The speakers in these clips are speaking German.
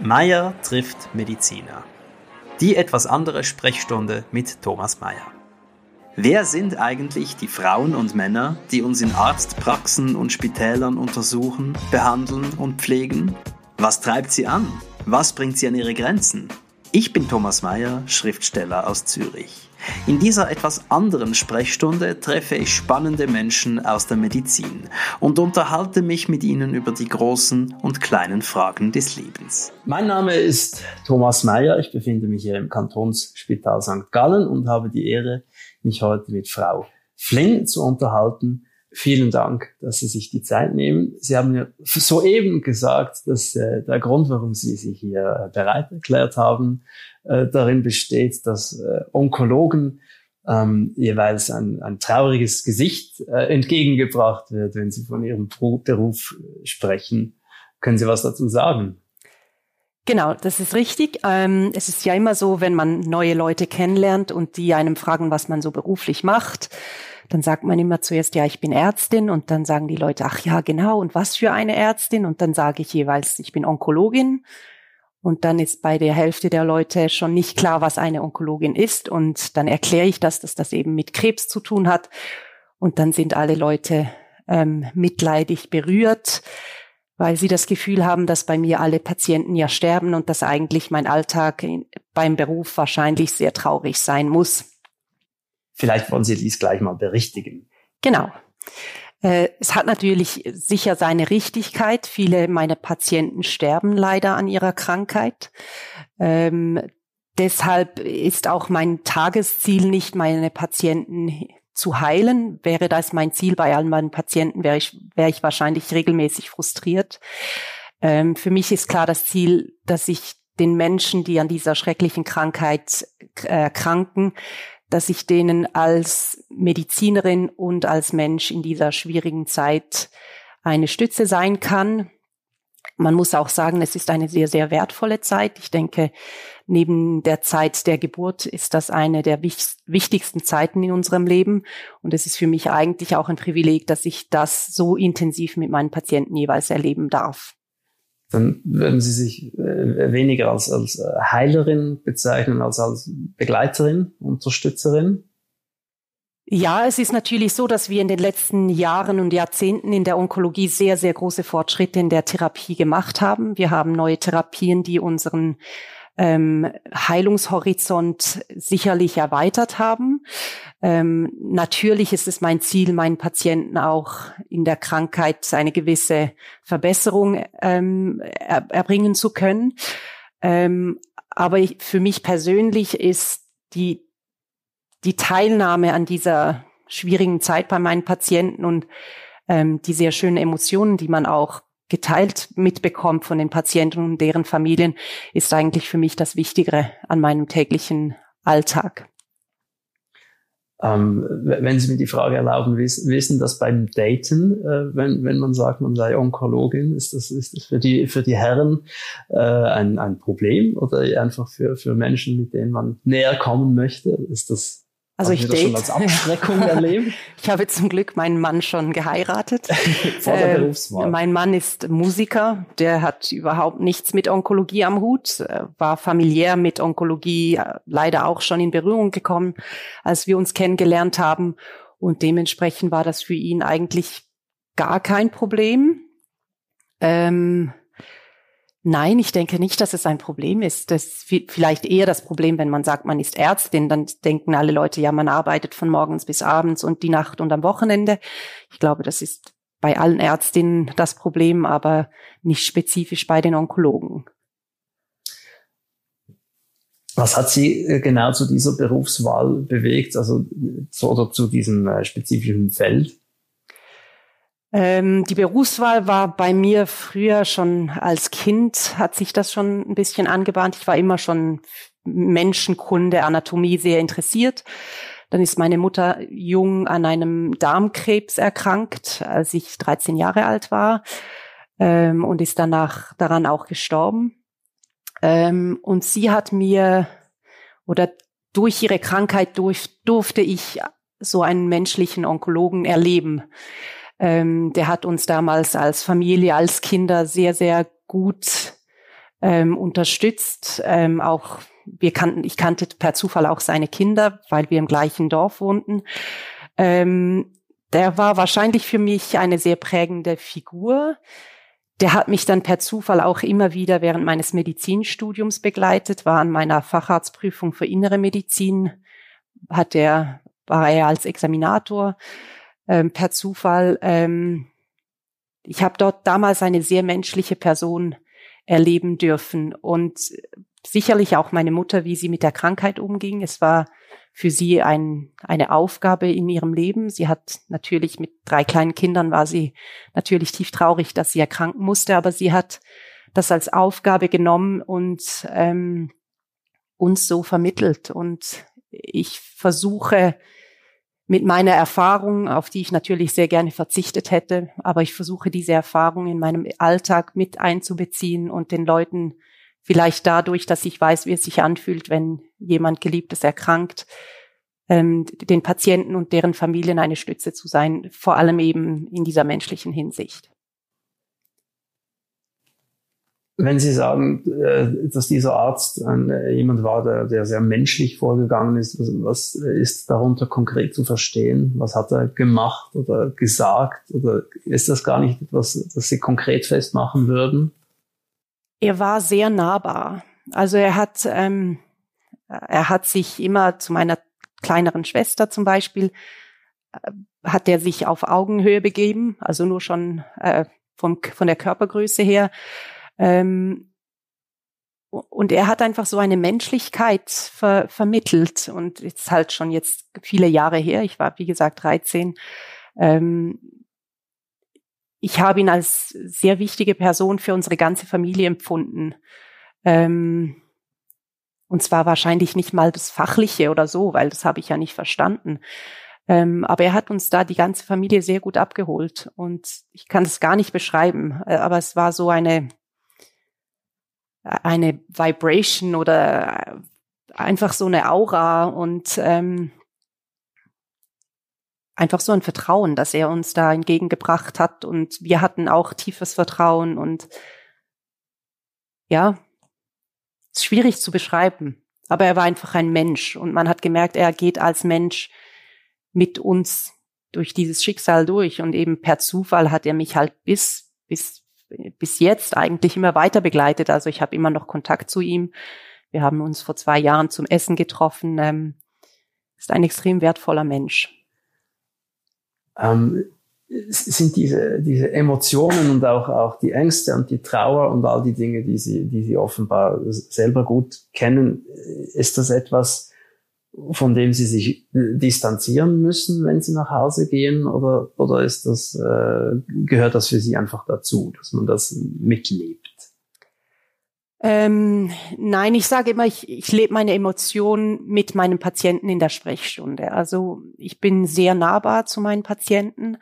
Meier trifft Mediziner. Die etwas andere Sprechstunde mit Thomas Meier. Wer sind eigentlich die Frauen und Männer, die uns in Arztpraxen und Spitälern untersuchen, behandeln und pflegen? Was treibt sie an? Was bringt sie an ihre Grenzen? Ich bin Thomas Meier, Schriftsteller aus Zürich. In dieser etwas anderen Sprechstunde treffe ich spannende Menschen aus der Medizin und unterhalte mich mit ihnen über die großen und kleinen Fragen des Lebens. Mein Name ist Thomas Meyer. Ich befinde mich hier im Kantonsspital St. Gallen und habe die Ehre, mich heute mit Frau Flynn zu unterhalten. Vielen Dank, dass Sie sich die Zeit nehmen. Sie haben ja soeben gesagt, dass äh, der Grund, warum Sie sich hier bereit erklärt haben, äh, darin besteht, dass äh, Onkologen ähm, jeweils ein, ein trauriges Gesicht äh, entgegengebracht wird, wenn sie von ihrem Beruf sprechen. Können Sie was dazu sagen? Genau, das ist richtig. Ähm, es ist ja immer so, wenn man neue Leute kennenlernt und die einem fragen, was man so beruflich macht, dann sagt man immer zuerst, ja, ich bin Ärztin und dann sagen die Leute, ach ja, genau, und was für eine Ärztin? Und dann sage ich jeweils, ich bin Onkologin und dann ist bei der Hälfte der Leute schon nicht klar, was eine Onkologin ist. Und dann erkläre ich das, dass das eben mit Krebs zu tun hat. Und dann sind alle Leute ähm, mitleidig berührt, weil sie das Gefühl haben, dass bei mir alle Patienten ja sterben und dass eigentlich mein Alltag beim Beruf wahrscheinlich sehr traurig sein muss. Vielleicht wollen Sie dies gleich mal berichtigen. Genau. Äh, es hat natürlich sicher seine Richtigkeit. Viele meiner Patienten sterben leider an ihrer Krankheit. Ähm, deshalb ist auch mein Tagesziel nicht, meine Patienten zu heilen. Wäre das mein Ziel bei all meinen Patienten, wäre ich, wäre ich wahrscheinlich regelmäßig frustriert. Ähm, für mich ist klar das Ziel, dass ich den Menschen, die an dieser schrecklichen Krankheit äh, kranken, dass ich denen als Medizinerin und als Mensch in dieser schwierigen Zeit eine Stütze sein kann. Man muss auch sagen, es ist eine sehr, sehr wertvolle Zeit. Ich denke, neben der Zeit der Geburt ist das eine der wichtigsten Zeiten in unserem Leben. Und es ist für mich eigentlich auch ein Privileg, dass ich das so intensiv mit meinen Patienten jeweils erleben darf dann würden Sie sich äh, weniger als, als äh, Heilerin bezeichnen als als Begleiterin, Unterstützerin? Ja, es ist natürlich so, dass wir in den letzten Jahren und Jahrzehnten in der Onkologie sehr, sehr große Fortschritte in der Therapie gemacht haben. Wir haben neue Therapien, die unseren ähm, Heilungshorizont sicherlich erweitert haben. Ähm, natürlich ist es mein Ziel, meinen Patienten auch in der Krankheit eine gewisse Verbesserung ähm, er, erbringen zu können. Ähm, aber ich, für mich persönlich ist die, die Teilnahme an dieser schwierigen Zeit bei meinen Patienten und ähm, die sehr schönen Emotionen, die man auch geteilt mitbekommt von den Patienten und deren Familien, ist eigentlich für mich das Wichtigere an meinem täglichen Alltag. Ähm, wenn Sie mir die Frage erlauben, wissen, wissen das beim Daten, äh, wenn, wenn man sagt, man sei Onkologin, ist das, ist das für die, für die Herren äh, ein, ein Problem oder einfach für, für Menschen, mit denen man näher kommen möchte? Ist das also ich date. schon als Abschreckung erlebt? ich habe zum Glück meinen Mann schon geheiratet. Vor der äh, Berufswahl. Mein Mann ist Musiker, der hat überhaupt nichts mit Onkologie am Hut, äh, war familiär mit Onkologie äh, leider auch schon in Berührung gekommen, als wir uns kennengelernt haben. Und dementsprechend war das für ihn eigentlich gar kein Problem. Ähm, Nein, ich denke nicht, dass es ein Problem ist. Das ist vielleicht eher das Problem, wenn man sagt, man ist Ärztin, dann denken alle Leute, ja, man arbeitet von morgens bis abends und die Nacht und am Wochenende. Ich glaube, das ist bei allen Ärztinnen das Problem, aber nicht spezifisch bei den Onkologen. Was hat Sie äh, genau zu dieser Berufswahl bewegt, also oder zu diesem äh, spezifischen Feld? Ähm, die Berufswahl war bei mir früher schon als Kind, hat sich das schon ein bisschen angebahnt. Ich war immer schon Menschenkunde, Anatomie sehr interessiert. Dann ist meine Mutter jung an einem Darmkrebs erkrankt, als ich 13 Jahre alt war ähm, und ist danach daran auch gestorben. Ähm, und sie hat mir oder durch ihre Krankheit durch, durfte ich so einen menschlichen Onkologen erleben. Ähm, der hat uns damals als Familie, als Kinder sehr, sehr gut ähm, unterstützt. Ähm, auch wir kannten, ich kannte per Zufall auch seine Kinder, weil wir im gleichen Dorf wohnten. Ähm, der war wahrscheinlich für mich eine sehr prägende Figur. Der hat mich dann per Zufall auch immer wieder während meines Medizinstudiums begleitet, war an meiner Facharztprüfung für innere Medizin, hat er, war er als Examinator ähm, per Zufall. Ähm, ich habe dort damals eine sehr menschliche Person erleben dürfen und sicherlich auch meine Mutter, wie sie mit der Krankheit umging. Es war für sie ein, eine Aufgabe in ihrem Leben. Sie hat natürlich mit drei kleinen Kindern war sie natürlich tief traurig, dass sie erkranken musste, aber sie hat das als Aufgabe genommen und ähm, uns so vermittelt. Und ich versuche mit meiner Erfahrung, auf die ich natürlich sehr gerne verzichtet hätte, aber ich versuche diese Erfahrung in meinem Alltag mit einzubeziehen und den Leuten vielleicht dadurch, dass ich weiß, wie es sich anfühlt, wenn jemand Geliebtes erkrankt, ähm, den Patienten und deren Familien eine Stütze zu sein, vor allem eben in dieser menschlichen Hinsicht. Wenn Sie sagen, äh, dass dieser Arzt jemand war, der, der sehr menschlich vorgegangen ist, was ist darunter konkret zu verstehen? Was hat er gemacht oder gesagt? Oder ist das gar nicht etwas, das Sie konkret festmachen würden? Er war sehr nahbar. Also er hat, ähm, er hat sich immer zu meiner kleineren Schwester zum Beispiel, äh, hat er sich auf Augenhöhe begeben, also nur schon äh, vom, von der Körpergröße her. Ähm, und er hat einfach so eine Menschlichkeit ver vermittelt und ist halt schon jetzt viele Jahre her. Ich war, wie gesagt, 13. Ähm, ich habe ihn als sehr wichtige Person für unsere ganze Familie empfunden. Ähm, und zwar wahrscheinlich nicht mal das Fachliche oder so, weil das habe ich ja nicht verstanden. Ähm, aber er hat uns da die ganze Familie sehr gut abgeholt. Und ich kann es gar nicht beschreiben, äh, aber es war so eine, eine Vibration oder einfach so eine Aura und ähm, einfach so ein Vertrauen, dass er uns da entgegengebracht hat. Und wir hatten auch tiefes Vertrauen und ja, ist schwierig zu beschreiben. Aber er war einfach ein Mensch und man hat gemerkt, er geht als Mensch mit uns durch dieses Schicksal durch und eben per Zufall hat er mich halt bis bis bis jetzt eigentlich immer weiter begleitet. Also ich habe immer noch Kontakt zu ihm. Wir haben uns vor zwei Jahren zum Essen getroffen. Ähm, ist ein extrem wertvoller Mensch. Ähm, sind diese, diese Emotionen und auch, auch die Ängste und die Trauer und all die Dinge, die sie, die sie offenbar selber gut kennen, ist das etwas, von dem sie sich distanzieren müssen, wenn sie nach Hause gehen, oder, oder ist das, äh, gehört das für sie einfach dazu, dass man das mitlebt? Ähm, nein, ich sage immer, ich, ich lebe meine Emotionen mit meinem Patienten in der Sprechstunde. Also ich bin sehr nahbar zu meinen Patienten.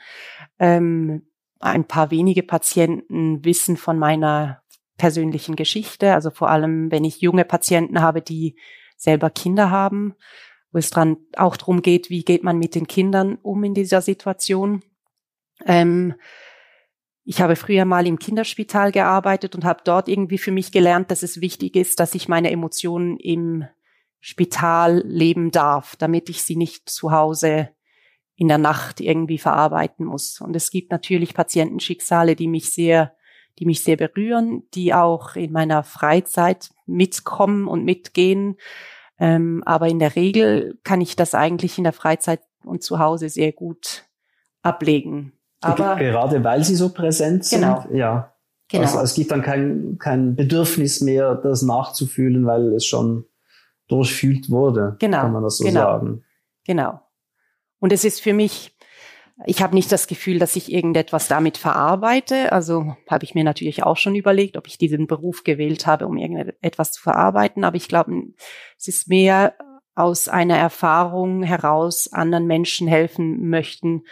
Ähm, ein paar wenige Patienten wissen von meiner persönlichen Geschichte. Also vor allem, wenn ich junge Patienten habe, die selber Kinder haben, wo es dran auch darum geht, wie geht man mit den Kindern um in dieser Situation. Ähm, ich habe früher mal im Kinderspital gearbeitet und habe dort irgendwie für mich gelernt, dass es wichtig ist, dass ich meine Emotionen im Spital leben darf, damit ich sie nicht zu Hause in der Nacht irgendwie verarbeiten muss. Und es gibt natürlich Patientenschicksale, die mich sehr, die mich sehr berühren, die auch in meiner Freizeit mitkommen und mitgehen. Ähm, aber in der Regel kann ich das eigentlich in der Freizeit und zu Hause sehr gut ablegen. Aber gerade weil sie so präsent sind, genau. ja. Genau. Also es gibt dann kein, kein Bedürfnis mehr, das nachzufühlen, weil es schon durchfühlt wurde, genau. kann man das so genau. sagen. Genau. Und es ist für mich, ich habe nicht das Gefühl, dass ich irgendetwas damit verarbeite. Also habe ich mir natürlich auch schon überlegt, ob ich diesen Beruf gewählt habe, um irgendetwas zu verarbeiten. Aber ich glaube, es ist mehr aus einer Erfahrung heraus anderen Menschen helfen möchten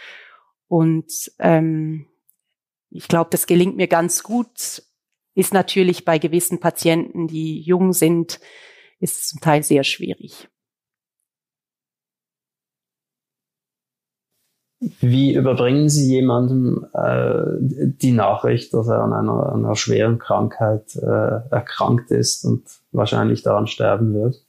und ähm, ich glaube, das gelingt mir ganz gut. Ist natürlich bei gewissen Patienten, die jung sind, ist zum Teil sehr schwierig. Wie überbringen Sie jemandem äh, die Nachricht, dass er an einer, einer schweren Krankheit äh, erkrankt ist und wahrscheinlich daran sterben wird?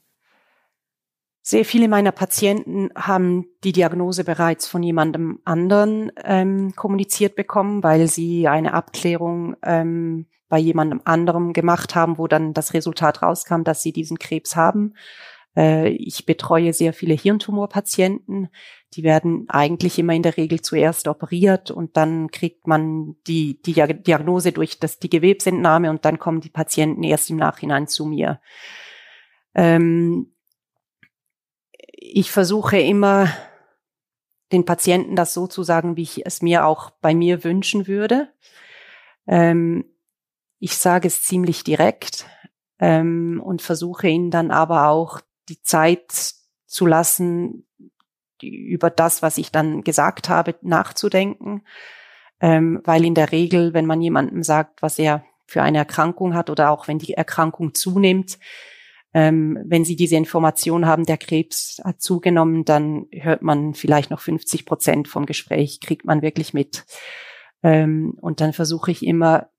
Sehr viele meiner Patienten haben die Diagnose bereits von jemandem anderen ähm, kommuniziert bekommen, weil sie eine Abklärung ähm, bei jemandem anderem gemacht haben, wo dann das Resultat rauskam, dass sie diesen Krebs haben. Äh, ich betreue sehr viele Hirntumorpatienten. Die werden eigentlich immer in der Regel zuerst operiert und dann kriegt man die, die Diagnose durch das, die Gewebsentnahme und dann kommen die Patienten erst im Nachhinein zu mir. Ähm, ich versuche immer den Patienten das so zu sagen, wie ich es mir auch bei mir wünschen würde. Ähm, ich sage es ziemlich direkt ähm, und versuche ihnen dann aber auch die Zeit zu lassen, über das, was ich dann gesagt habe, nachzudenken. Ähm, weil in der Regel, wenn man jemandem sagt, was er für eine Erkrankung hat oder auch wenn die Erkrankung zunimmt, ähm, wenn Sie diese Information haben, der Krebs hat zugenommen, dann hört man vielleicht noch 50 Prozent vom Gespräch, kriegt man wirklich mit. Ähm, und dann versuche ich immer,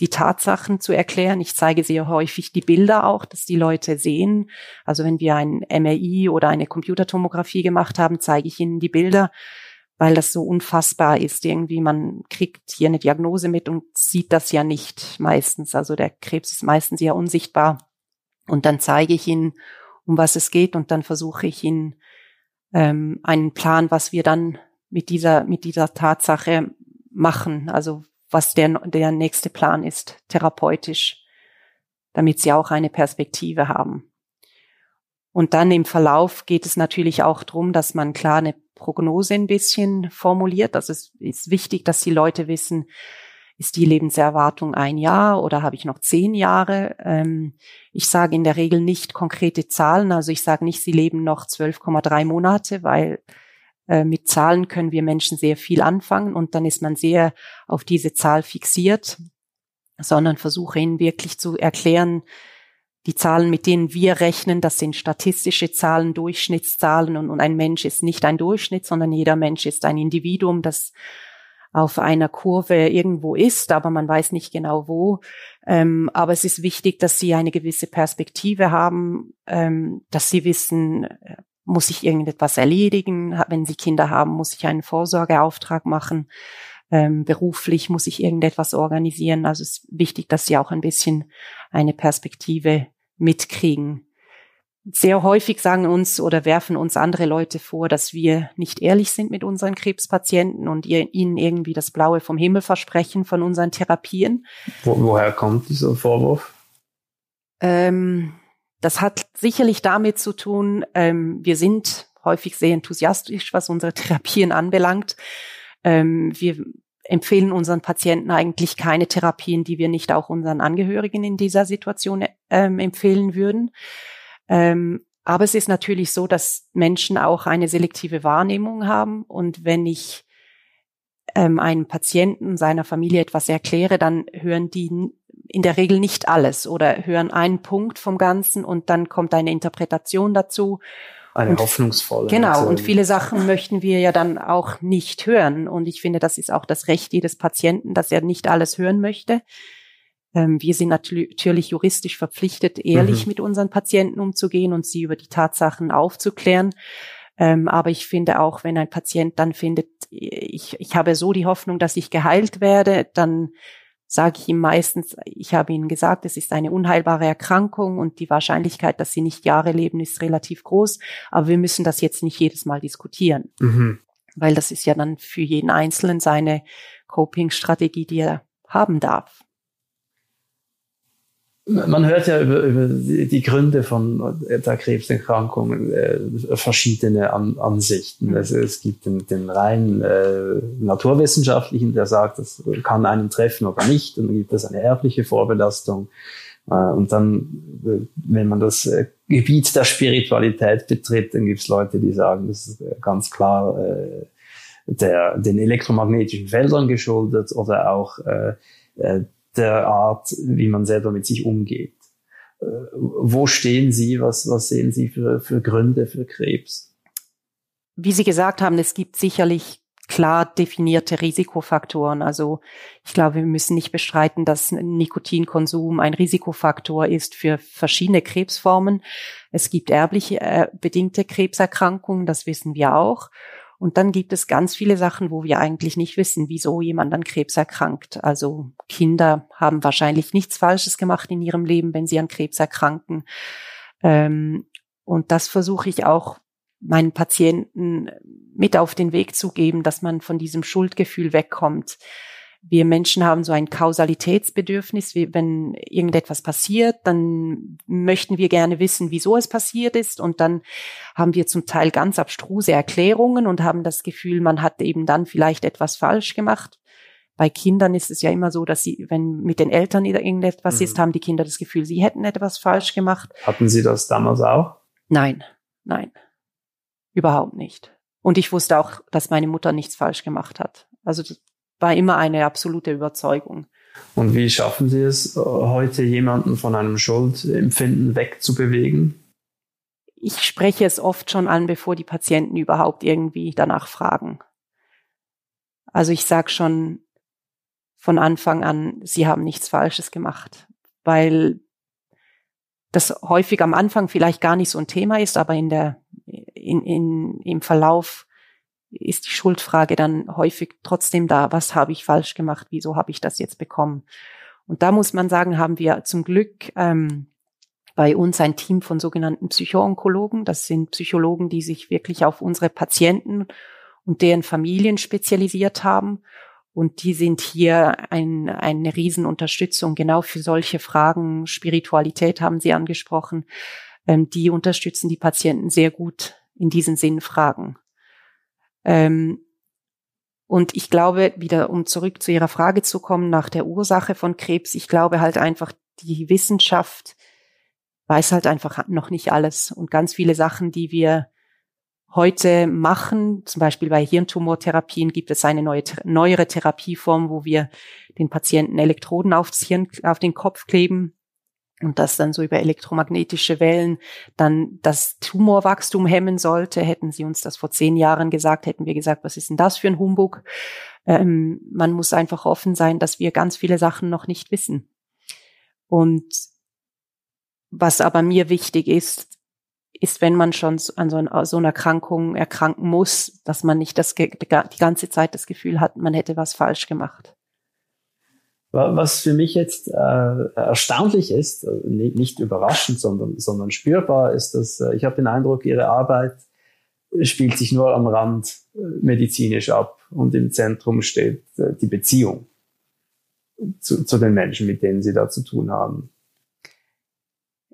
die Tatsachen zu erklären. Ich zeige sehr häufig die Bilder auch, dass die Leute sehen. Also wenn wir ein MRI oder eine Computertomographie gemacht haben, zeige ich ihnen die Bilder, weil das so unfassbar ist. Irgendwie, man kriegt hier eine Diagnose mit und sieht das ja nicht meistens. Also der Krebs ist meistens ja unsichtbar. Und dann zeige ich ihnen, um was es geht und dann versuche ich ihnen ähm, einen Plan, was wir dann mit dieser, mit dieser Tatsache machen, also was der, der nächste Plan ist, therapeutisch, damit sie auch eine Perspektive haben. Und dann im Verlauf geht es natürlich auch darum, dass man klar eine Prognose ein bisschen formuliert. Das ist, ist wichtig, dass die Leute wissen, ist die Lebenserwartung ein Jahr oder habe ich noch zehn Jahre? Ähm, ich sage in der Regel nicht konkrete Zahlen, also ich sage nicht, sie leben noch 12,3 Monate, weil mit Zahlen können wir Menschen sehr viel anfangen und dann ist man sehr auf diese Zahl fixiert, sondern versuche ihnen wirklich zu erklären, die Zahlen, mit denen wir rechnen, das sind statistische Zahlen, Durchschnittszahlen und, und ein Mensch ist nicht ein Durchschnitt, sondern jeder Mensch ist ein Individuum, das auf einer Kurve irgendwo ist, aber man weiß nicht genau wo. Ähm, aber es ist wichtig, dass sie eine gewisse Perspektive haben, ähm, dass sie wissen, äh, muss ich irgendetwas erledigen? Wenn sie Kinder haben, muss ich einen Vorsorgeauftrag machen? Ähm, beruflich muss ich irgendetwas organisieren. Also es ist wichtig, dass sie auch ein bisschen eine Perspektive mitkriegen sehr häufig sagen uns oder werfen uns andere Leute vor, dass wir nicht ehrlich sind mit unseren Krebspatienten und ihnen irgendwie das Blaue vom Himmel versprechen von unseren Therapien. Wo, woher kommt dieser Vorwurf? Ähm, das hat sicherlich damit zu tun, ähm, wir sind häufig sehr enthusiastisch, was unsere Therapien anbelangt. Ähm, wir empfehlen unseren Patienten eigentlich keine Therapien, die wir nicht auch unseren Angehörigen in dieser Situation ähm, empfehlen würden. Ähm, aber es ist natürlich so, dass Menschen auch eine selektive Wahrnehmung haben. Und wenn ich ähm, einem Patienten seiner Familie etwas erkläre, dann hören die in der Regel nicht alles oder hören einen Punkt vom Ganzen und dann kommt eine Interpretation dazu. Eine und, hoffnungsvolle. Genau, und viele Sachen möchten wir ja dann auch nicht hören. Und ich finde, das ist auch das Recht jedes Patienten, dass er nicht alles hören möchte. Ähm, wir sind natürlich juristisch verpflichtet, ehrlich mhm. mit unseren Patienten umzugehen und sie über die Tatsachen aufzuklären. Ähm, aber ich finde auch, wenn ein Patient dann findet, ich, ich habe so die Hoffnung, dass ich geheilt werde, dann sage ich ihm meistens, ich habe Ihnen gesagt, es ist eine unheilbare Erkrankung und die Wahrscheinlichkeit, dass Sie nicht Jahre leben, ist relativ groß. Aber wir müssen das jetzt nicht jedes Mal diskutieren, mhm. weil das ist ja dann für jeden Einzelnen seine Coping-Strategie, die er haben darf. Man hört ja über, über die Gründe von der Krebserkrankung äh, verschiedene An Ansichten. Mhm. Also es gibt den, den rein äh, naturwissenschaftlichen, der sagt, das kann einen treffen oder nicht. Und dann gibt es eine erbliche Vorbelastung. Äh, und dann, äh, wenn man das äh, Gebiet der Spiritualität betritt, dann gibt es Leute, die sagen, das ist äh, ganz klar äh, der, den elektromagnetischen Feldern geschuldet oder auch äh, äh der Art, wie man selber mit sich umgeht. Äh, wo stehen Sie? Was, was sehen Sie für, für Gründe für Krebs? Wie Sie gesagt haben, es gibt sicherlich klar definierte Risikofaktoren. Also ich glaube, wir müssen nicht bestreiten, dass Nikotinkonsum ein Risikofaktor ist für verschiedene Krebsformen. Es gibt erblich äh, bedingte Krebserkrankungen, das wissen wir auch. Und dann gibt es ganz viele Sachen, wo wir eigentlich nicht wissen, wieso jemand an Krebs erkrankt. Also Kinder haben wahrscheinlich nichts Falsches gemacht in ihrem Leben, wenn sie an Krebs erkranken. Ähm, und das versuche ich auch meinen Patienten mit auf den Weg zu geben, dass man von diesem Schuldgefühl wegkommt. Wir Menschen haben so ein Kausalitätsbedürfnis. Wenn irgendetwas passiert, dann möchten wir gerne wissen, wieso es passiert ist. Und dann haben wir zum Teil ganz abstruse Erklärungen und haben das Gefühl, man hat eben dann vielleicht etwas falsch gemacht. Bei Kindern ist es ja immer so, dass sie, wenn mit den Eltern irgendetwas mhm. ist, haben die Kinder das Gefühl, sie hätten etwas falsch gemacht. Hatten Sie das damals auch? Nein, nein. Überhaupt nicht. Und ich wusste auch, dass meine Mutter nichts falsch gemacht hat. Also das war immer eine absolute Überzeugung. Und wie schaffen Sie es, heute jemanden von einem Schuldempfinden wegzubewegen? Ich spreche es oft schon an, bevor die Patienten überhaupt irgendwie danach fragen. Also ich sage schon von Anfang an, sie haben nichts Falsches gemacht, weil das häufig am Anfang vielleicht gar nicht so ein Thema ist, aber in der in, in, im Verlauf ist die Schuldfrage dann häufig trotzdem da. Was habe ich falsch gemacht? Wieso habe ich das jetzt bekommen? Und da muss man sagen, haben wir zum Glück ähm, bei uns ein Team von sogenannten Psychoonkologen. Das sind Psychologen, die sich wirklich auf unsere Patienten und deren Familien spezialisiert haben. Und die sind hier ein, eine Riesenunterstützung genau für solche Fragen. Spiritualität haben Sie angesprochen ähm, die unterstützen die Patienten sehr gut in diesen Sinnfragen. Ähm, und ich glaube, wieder um zurück zu Ihrer Frage zu kommen nach der Ursache von Krebs, ich glaube halt einfach, die Wissenschaft weiß halt einfach noch nicht alles. Und ganz viele Sachen, die wir heute machen, zum Beispiel bei Hirntumortherapien gibt es eine neue, neuere Therapieform, wo wir den Patienten Elektroden aufs Hirn, auf den Kopf kleben und das dann so über elektromagnetische Wellen dann das Tumorwachstum hemmen sollte. Hätten Sie uns das vor zehn Jahren gesagt, hätten wir gesagt, was ist denn das für ein Humbug? Ähm, man muss einfach offen sein, dass wir ganz viele Sachen noch nicht wissen. Und was aber mir wichtig ist, ist, wenn man schon an so, einer, Erkrankung erkranken muss, dass man nicht das, die ganze Zeit das Gefühl hat, man hätte was falsch gemacht. Was für mich jetzt äh, erstaunlich ist, äh, nicht überraschend, sondern, sondern spürbar, ist, dass äh, ich habe den Eindruck, Ihre Arbeit spielt sich nur am Rand äh, medizinisch ab und im Zentrum steht äh, die Beziehung zu, zu den Menschen, mit denen Sie da zu tun haben.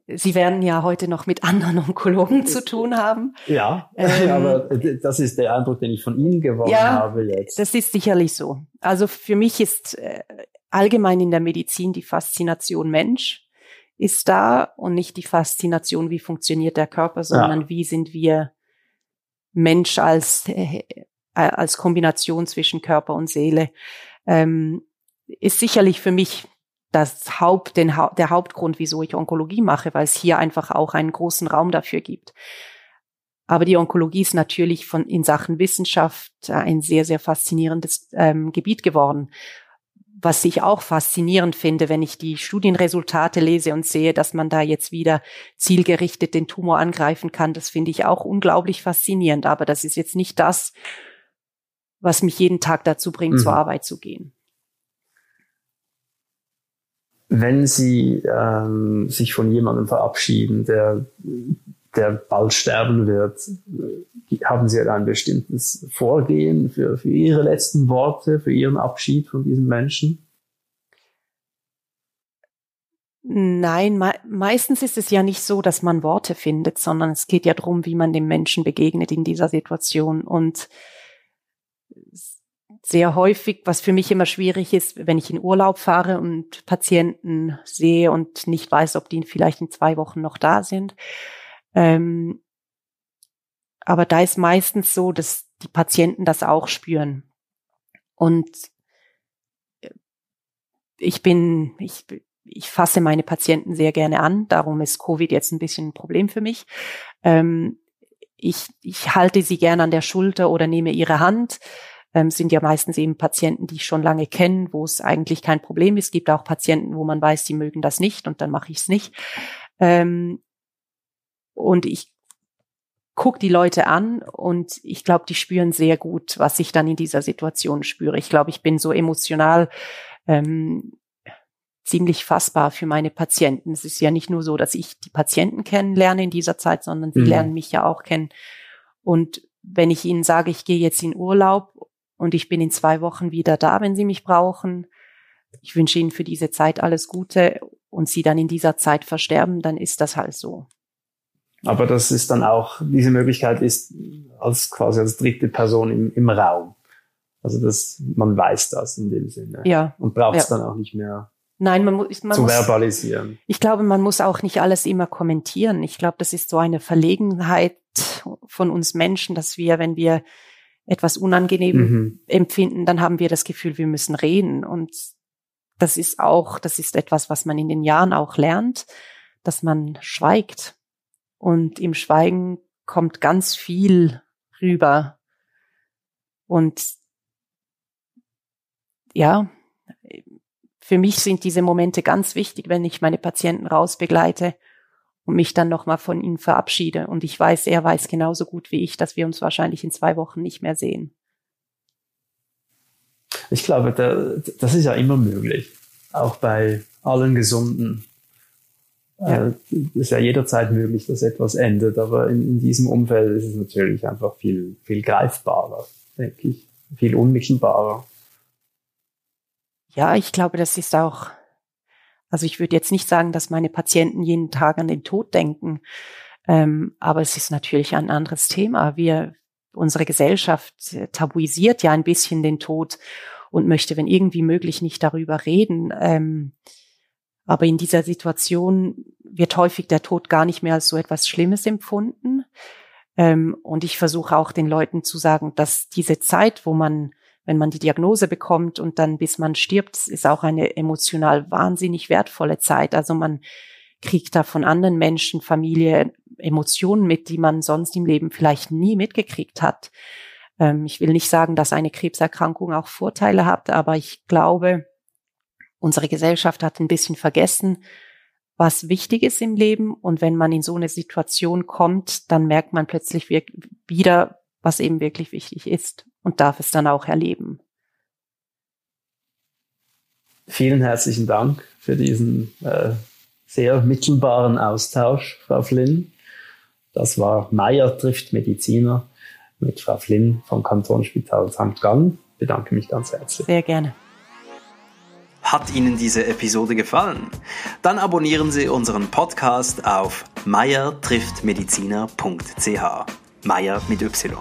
Sie werden ja heute noch mit anderen Onkologen zu tun haben. Ja, ähm, aber das ist der Eindruck, den ich von Ihnen gewonnen ja, habe jetzt. Das ist sicherlich so. Also für mich ist äh, allgemein in der Medizin die Faszination Mensch ist da und nicht die Faszination, wie funktioniert der Körper, sondern ja. wie sind wir Mensch als, äh, als Kombination zwischen Körper und Seele. Ähm, ist sicherlich für mich das Haupt, den, der Hauptgrund, wieso ich Onkologie mache, weil es hier einfach auch einen großen Raum dafür gibt. Aber die Onkologie ist natürlich von in Sachen Wissenschaft ein sehr, sehr faszinierendes ähm, Gebiet geworden was ich auch faszinierend finde, wenn ich die Studienresultate lese und sehe, dass man da jetzt wieder zielgerichtet den Tumor angreifen kann, das finde ich auch unglaublich faszinierend. Aber das ist jetzt nicht das, was mich jeden Tag dazu bringt, mhm. zur Arbeit zu gehen. Wenn Sie ähm, sich von jemandem verabschieden, der, der bald sterben wird, haben Sie ein bestimmtes Vorgehen für, für Ihre letzten Worte, für Ihren Abschied von diesem Menschen? Nein, me meistens ist es ja nicht so, dass man Worte findet, sondern es geht ja darum, wie man dem Menschen begegnet in dieser Situation. Und sehr häufig, was für mich immer schwierig ist, wenn ich in Urlaub fahre und Patienten sehe und nicht weiß, ob die vielleicht in zwei Wochen noch da sind, ähm, aber da ist meistens so, dass die Patienten das auch spüren. Und äh, ich bin, ich, ich fasse meine Patienten sehr gerne an. Darum ist Covid jetzt ein bisschen ein Problem für mich. Ähm, ich, ich halte sie gerne an der Schulter oder nehme ihre Hand. ähm, sind ja meistens eben Patienten, die ich schon lange kenne, wo es eigentlich kein Problem ist. Es gibt auch Patienten, wo man weiß, die mögen das nicht und dann mache ich es nicht. Ähm, und ich gucke die Leute an und ich glaube, die spüren sehr gut, was ich dann in dieser Situation spüre. Ich glaube, ich bin so emotional ähm, ziemlich fassbar für meine Patienten. Es ist ja nicht nur so, dass ich die Patienten kennenlerne in dieser Zeit, sondern sie mhm. lernen mich ja auch kennen. Und wenn ich ihnen sage, ich gehe jetzt in Urlaub und ich bin in zwei Wochen wieder da, wenn sie mich brauchen, ich wünsche ihnen für diese Zeit alles Gute und sie dann in dieser Zeit versterben, dann ist das halt so. Aber das ist dann auch, diese Möglichkeit ist als quasi als dritte Person im, im Raum. Also das, man weiß das in dem Sinne. Ja. Und braucht es ja. dann auch nicht mehr Nein, man, muss, man zu muss, verbalisieren. Ich glaube, man muss auch nicht alles immer kommentieren. Ich glaube, das ist so eine Verlegenheit von uns Menschen, dass wir, wenn wir etwas unangenehm mhm. empfinden, dann haben wir das Gefühl, wir müssen reden. Und das ist auch, das ist etwas, was man in den Jahren auch lernt, dass man schweigt. Und im Schweigen kommt ganz viel rüber. Und ja, für mich sind diese Momente ganz wichtig, wenn ich meine Patienten rausbegleite und mich dann nochmal von ihnen verabschiede. Und ich weiß, er weiß genauso gut wie ich, dass wir uns wahrscheinlich in zwei Wochen nicht mehr sehen. Ich glaube, das ist ja immer möglich. Auch bei allen Gesunden. Ja. Äh, es ist ja jederzeit möglich, dass etwas endet, aber in, in diesem Umfeld ist es natürlich einfach viel, viel greifbarer, denke ich, viel unmittelbarer. Ja, ich glaube, das ist auch, also ich würde jetzt nicht sagen, dass meine Patienten jeden Tag an den Tod denken, ähm, aber es ist natürlich ein anderes Thema. Wir, unsere Gesellschaft tabuisiert ja ein bisschen den Tod und möchte, wenn irgendwie möglich, nicht darüber reden. Ähm, aber in dieser Situation wird häufig der Tod gar nicht mehr als so etwas Schlimmes empfunden. Ähm, und ich versuche auch den Leuten zu sagen, dass diese Zeit, wo man wenn man die Diagnose bekommt und dann bis man stirbt, ist auch eine emotional wahnsinnig wertvolle Zeit. Also man kriegt da von anderen Menschen, Familie, Emotionen mit, die man sonst im Leben vielleicht nie mitgekriegt hat. Ähm, ich will nicht sagen, dass eine Krebserkrankung auch Vorteile hat, aber ich glaube, unsere Gesellschaft hat ein bisschen vergessen, was wichtig ist im Leben. Und wenn man in so eine Situation kommt, dann merkt man plötzlich wieder, was eben wirklich wichtig ist und darf es dann auch erleben. Vielen herzlichen Dank für diesen äh, sehr mittelbaren Austausch, Frau Flynn. Das war Meier trifft Mediziner mit Frau Flynn vom Kantonsspital St. Gallen. Ich bedanke mich ganz herzlich. Sehr gerne. Hat Ihnen diese Episode gefallen? Dann abonnieren Sie unseren Podcast auf meiertrifftmediziner.ch. Meier mit Y.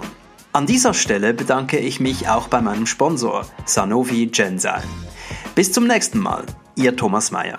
An dieser Stelle bedanke ich mich auch bei meinem Sponsor Sanofi Genzyme. Bis zum nächsten Mal, Ihr Thomas Mayer.